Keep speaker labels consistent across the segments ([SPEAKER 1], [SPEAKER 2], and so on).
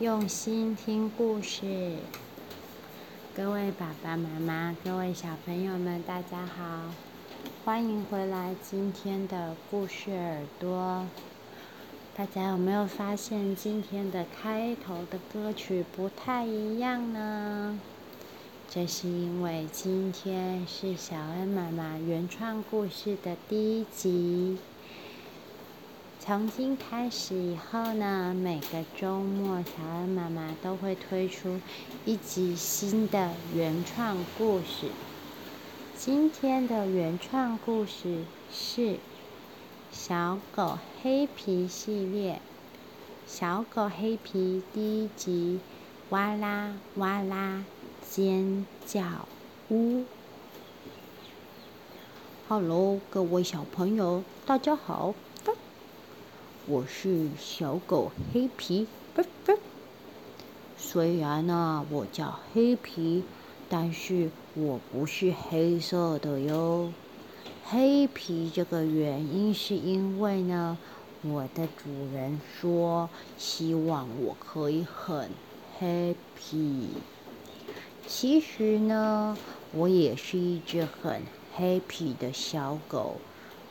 [SPEAKER 1] 用心听故事。各位爸爸妈妈，各位小朋友们，大家好，欢迎回来今天的故事耳朵。大家有没有发现今天的开头的歌曲不太一样呢？这是因为今天是小恩妈妈原创故事的第一集。从今开始以后呢，每个周末小恩妈妈都会推出一集新的原创故事。今天的原创故事是《小狗黑皮》系列，《小狗黑皮》第一集，哇啦哇啦尖叫呜。Hello，各位小朋友，大家好。我是小狗黑皮，虽然呢、我叫黑皮，但是我不是黑色的哟。黑皮这个原因是因为呢，我的主人说希望我可以很黑皮。其实呢，我也是一只很黑皮的小狗。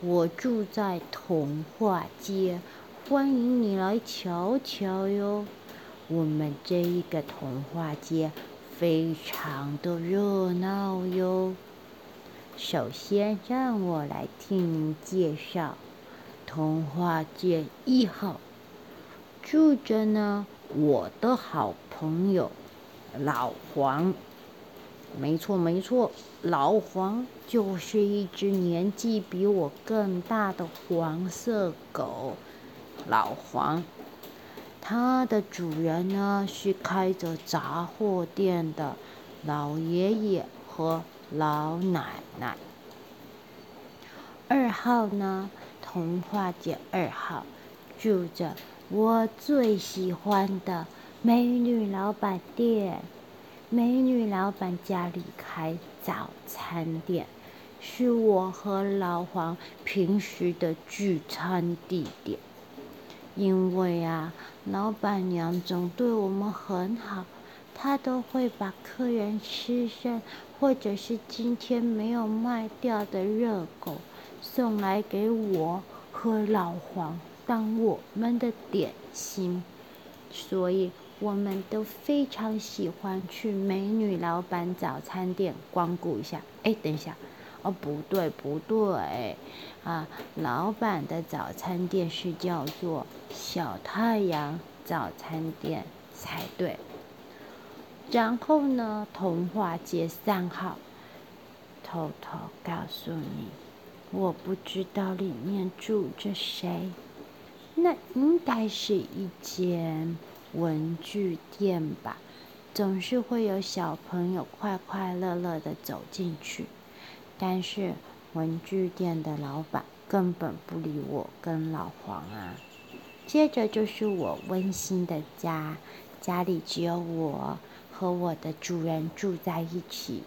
[SPEAKER 1] 我住在童话街。欢迎你来瞧瞧哟！我们这一个童话街非常的热闹哟。首先，让我来替您介绍童话街一号，住着呢我的好朋友老黄。没错没错，老黄就是一只年纪比我更大的黄色狗。老黄，他的主人呢是开着杂货店的老爷爷和老奶奶。二号呢，童话街二号住着我最喜欢的美女老板店。美女老板家里开早餐店，是我和老黄平时的聚餐地点。因为啊，老板娘总对我们很好，她都会把客人吃剩或者是今天没有卖掉的热狗送来给我和老黄当我们的点心，所以我们都非常喜欢去美女老板早餐店光顾一下。哎，等一下。哦，不对，不对，啊，老板的早餐店是叫做小太阳早餐店才对。然后呢，童话街三号，偷偷告诉你，我不知道里面住着谁，那应该是一间文具店吧？总是会有小朋友快快乐乐的走进去。但是文具店的老板根本不理我跟老黄啊。接着就是我温馨的家，家里只有我和我的主人住在一起。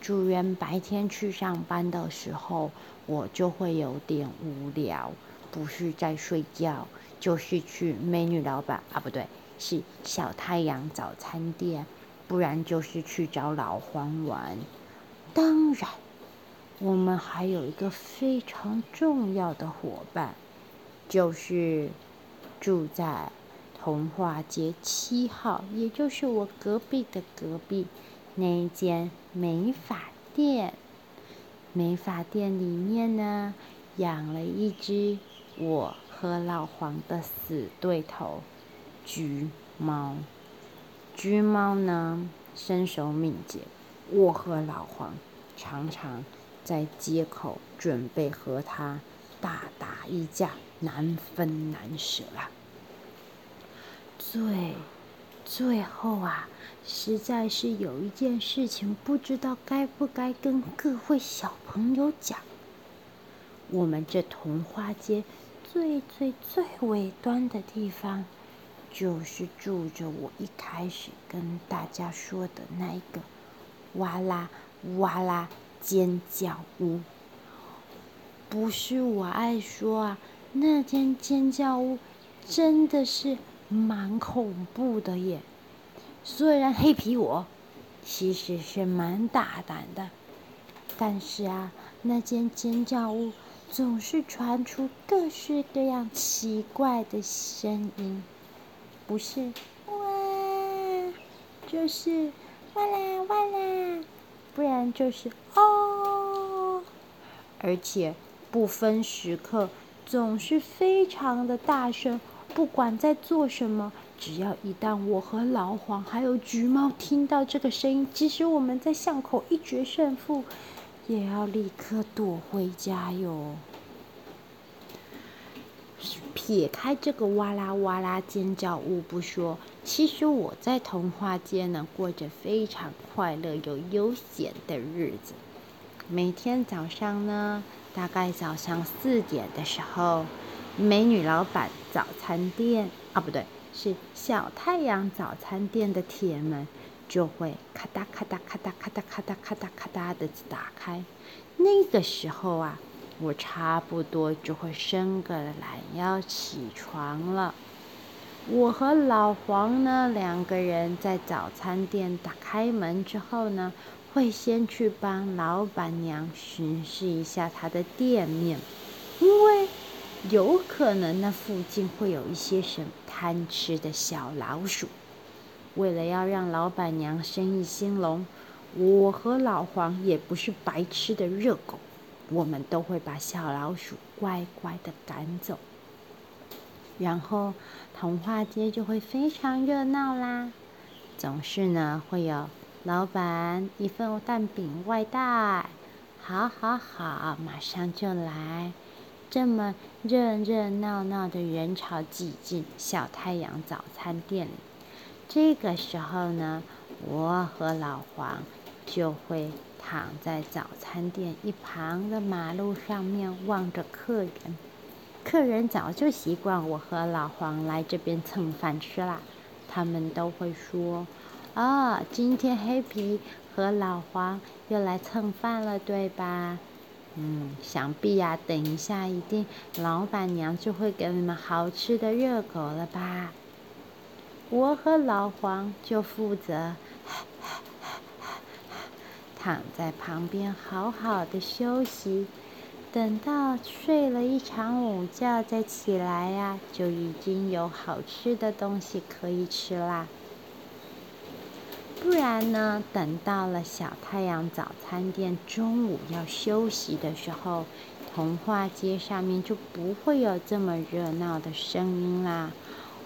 [SPEAKER 1] 主人白天去上班的时候，我就会有点无聊，不是在睡觉，就是去美女老板啊，不对，是小太阳早餐店，不然就是去找老黄玩。当然。我们还有一个非常重要的伙伴，就是住在童话街七号，也就是我隔壁的隔壁那一间美发店。美发店里面呢，养了一只我和老黄的死对头——橘猫。橘猫呢，身手敏捷，我和老黄常常。在街口准备和他大打一架，难分难舍啊！最最后啊，实在是有一件事情，不知道该不该跟各位小朋友讲。我们这童话街最最最尾端的地方，就是住着我一开始跟大家说的那个哇啦哇啦。尖叫屋，不是我爱说啊，那间尖叫屋真的是蛮恐怖的耶。虽然黑皮我其实是蛮大胆的，但是啊，那间尖叫屋总是传出各式各样奇怪的声音，不是哇，就是哇啦哇啦，不然就是哦，而且不分时刻，总是非常的大声。不管在做什么，只要一旦我和老黄还有橘猫听到这个声音，即使我们在巷口一决胜负，也要立刻躲回家哟。撇开这个哇啦哇啦尖叫物不说，其实我在童话街呢，过着非常快乐又悠闲的日子。每天早上呢，大概早上四点的时候。美女老板早餐店啊，不对，是小太阳早餐店的铁门就会咔哒咔哒咔哒咔哒咔哒咔哒咔哒的打开。那个时候啊，我差不多就会伸个懒腰起床了。我和老黄呢，两个人在早餐店打开门之后呢，会先去帮老板娘巡视一下她的店面，因为。有可能那附近会有一些什么贪吃的小老鼠。为了要让老板娘生意兴隆，我和老黄也不是白吃的热狗，我们都会把小老鼠乖乖的赶走。然后童话街就会非常热闹啦，总是呢会有老板一份蛋饼外带，好好好，马上就来。这么热热闹闹的人潮挤进小太阳早餐店，这个时候呢，我和老黄就会躺在早餐店一旁的马路上面望着客人。客人早就习惯我和老黄来这边蹭饭吃啦，他们都会说：“啊、今天黑皮和老黄又来蹭饭了，对吧？”嗯，想必呀、等一下一定老板娘就会给你们好吃的热狗了吧？我和老黄就负责 躺在旁边好好的休息，等到睡了一场午觉再起来呀、就已经有好吃的东西可以吃啦。不然呢，等到了小太阳早餐店中午要休息的时候，童话街上面就不会有这么热闹的声音啦。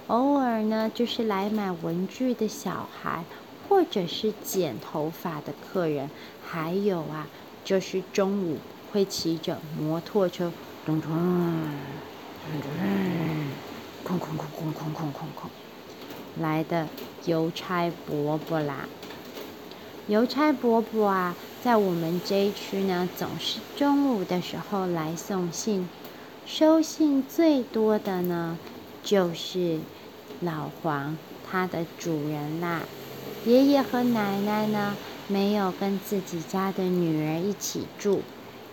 [SPEAKER 1] 偶尔呢，就是来买文具的小孩，或者是剪头发的客人，还有啊，就是中午会骑着摩托车，咚咚，咚咚，哐哐哐哐哐哐哐哐。来的邮差伯伯啦，邮差伯伯啊，在我们这一区呢，总是中午的时候来送信。收信最多的呢，就是老黄他的主人啦。爷爷和奶奶呢，没有跟自己家的女儿一起住。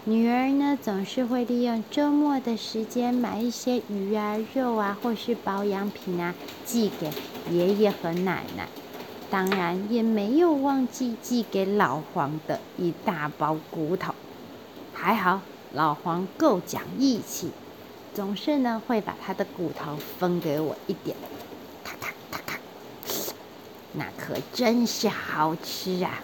[SPEAKER 1] 女儿呢，总是会利用周末的时间买一些鱼啊、肉啊，或是保养品啊，寄给爷爷和奶奶。当然，也没有忘记寄给老黄的一大包骨头。还好，老黄够讲义气，总是呢会把他的骨头分给我一点。咔咔咔咔，那可真是好吃啊！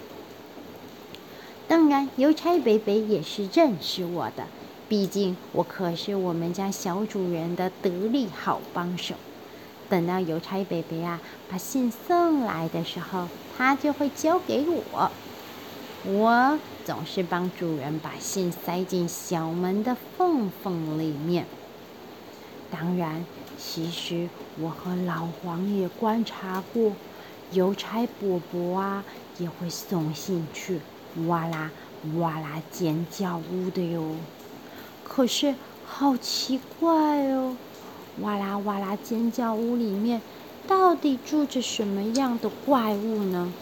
[SPEAKER 1] 当然，邮差伯伯也是认识我的，毕竟我可是我们家小主人的得力好帮手。等到邮差伯伯啊把信送来的时候，他就会交给我。我总是帮主人把信塞进小门的缝缝里面。当然，其实我和老黄也观察过，邮差伯伯啊也会送信去。哇啦哇啦尖叫屋的哟，可是好奇怪哦！哇啦哇啦尖叫屋里面到底住着什么样的怪物呢？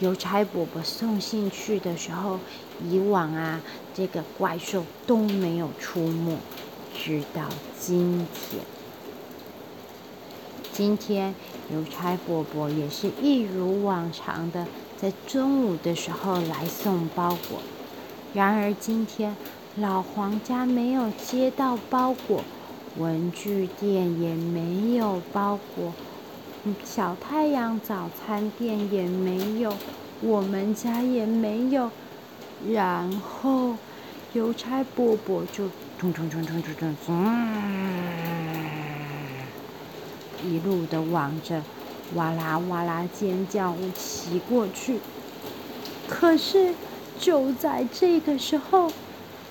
[SPEAKER 1] 邮差伯伯送信去的时候，以往啊这个怪兽都没有出没，直到今天。今天邮差伯伯也是一如往常的，在中午的时候来送包裹。然而今天老黄家没有接到包裹，文具店也没有包裹，小太阳早餐店也没有，我们家也没有。然后邮差伯伯就咚咚咚咚咚咚，一路的往着哇啦哇啦尖叫屋骑过去。可是就在这个时候，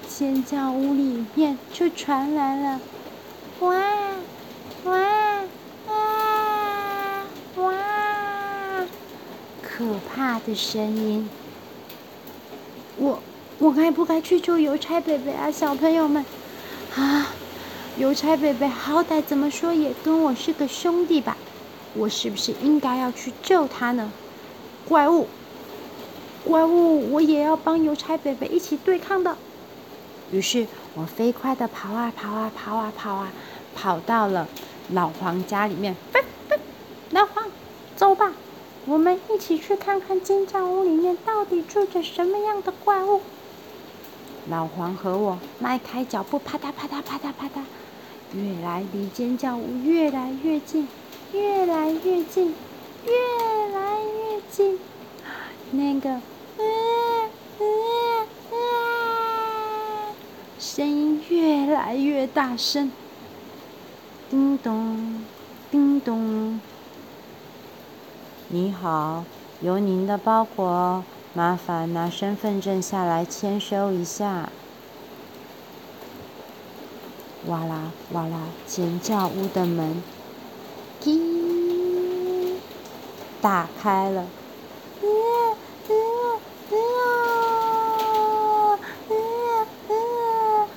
[SPEAKER 1] 尖叫屋里面就传来了哇哇哇哇可怕的声音。我我该不该去救邮差伯伯啊，小朋友们？啊，邮差伯伯好歹怎么说也跟我是个兄弟吧，我是不是应该要去救他呢？怪物，怪物，我也要帮邮差伯伯一起对抗的。于是我飞快地跑啊跑啊跑啊跑啊，跑到了老黄家里面。飞飞，老黄，走吧。我们一起去看看尖叫屋里面到底住着什么样的怪物。老黄和我迈开脚步，啪嗒啪嗒啪嗒啪嗒，越来离尖叫屋越来越近，越来越近，越来越近。那个，呃呃呃，声音越来越大声，叮咚，叮咚。你好，有您的包裹，麻烦拿身份证下来签收一下。哇啦哇啦，尖叫屋的门，滴，打开了。呃呃呃呃呃，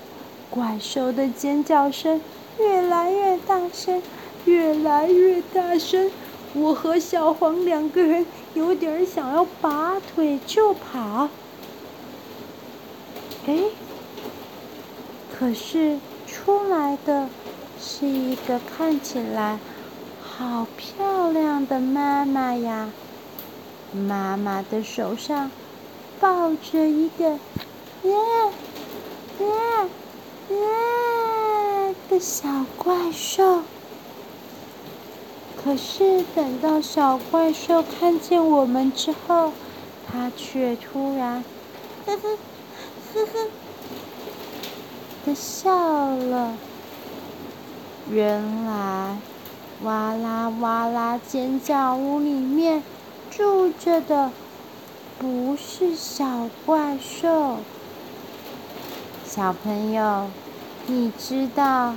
[SPEAKER 1] 怪兽的尖叫声越来越大声，越来越大声。我和小黄两个人有点想要拔腿就跑，哎，可是出来的是一个看起来好漂亮的妈妈呀！妈妈的手上抱着一个耶耶耶的小怪兽。可是等到小怪兽看见我们之后，它却突然 呵呵呵呵的笑了。原来，哇啦哇啦尖叫屋里面住着的不是小怪兽。小朋友，你知道？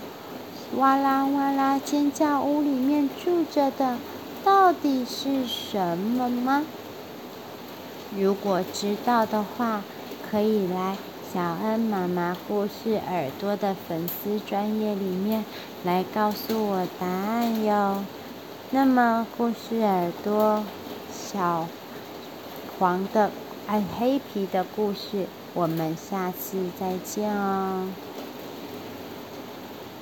[SPEAKER 1] 哇啦哇啦！尖叫屋里面住着的到底是什么吗？如果知道的话，可以来小恩妈妈故事耳朵的粉丝专业里面来告诉我答案哟。那么故事耳朵小黄的爱黑皮的故事，我们下次再见哦。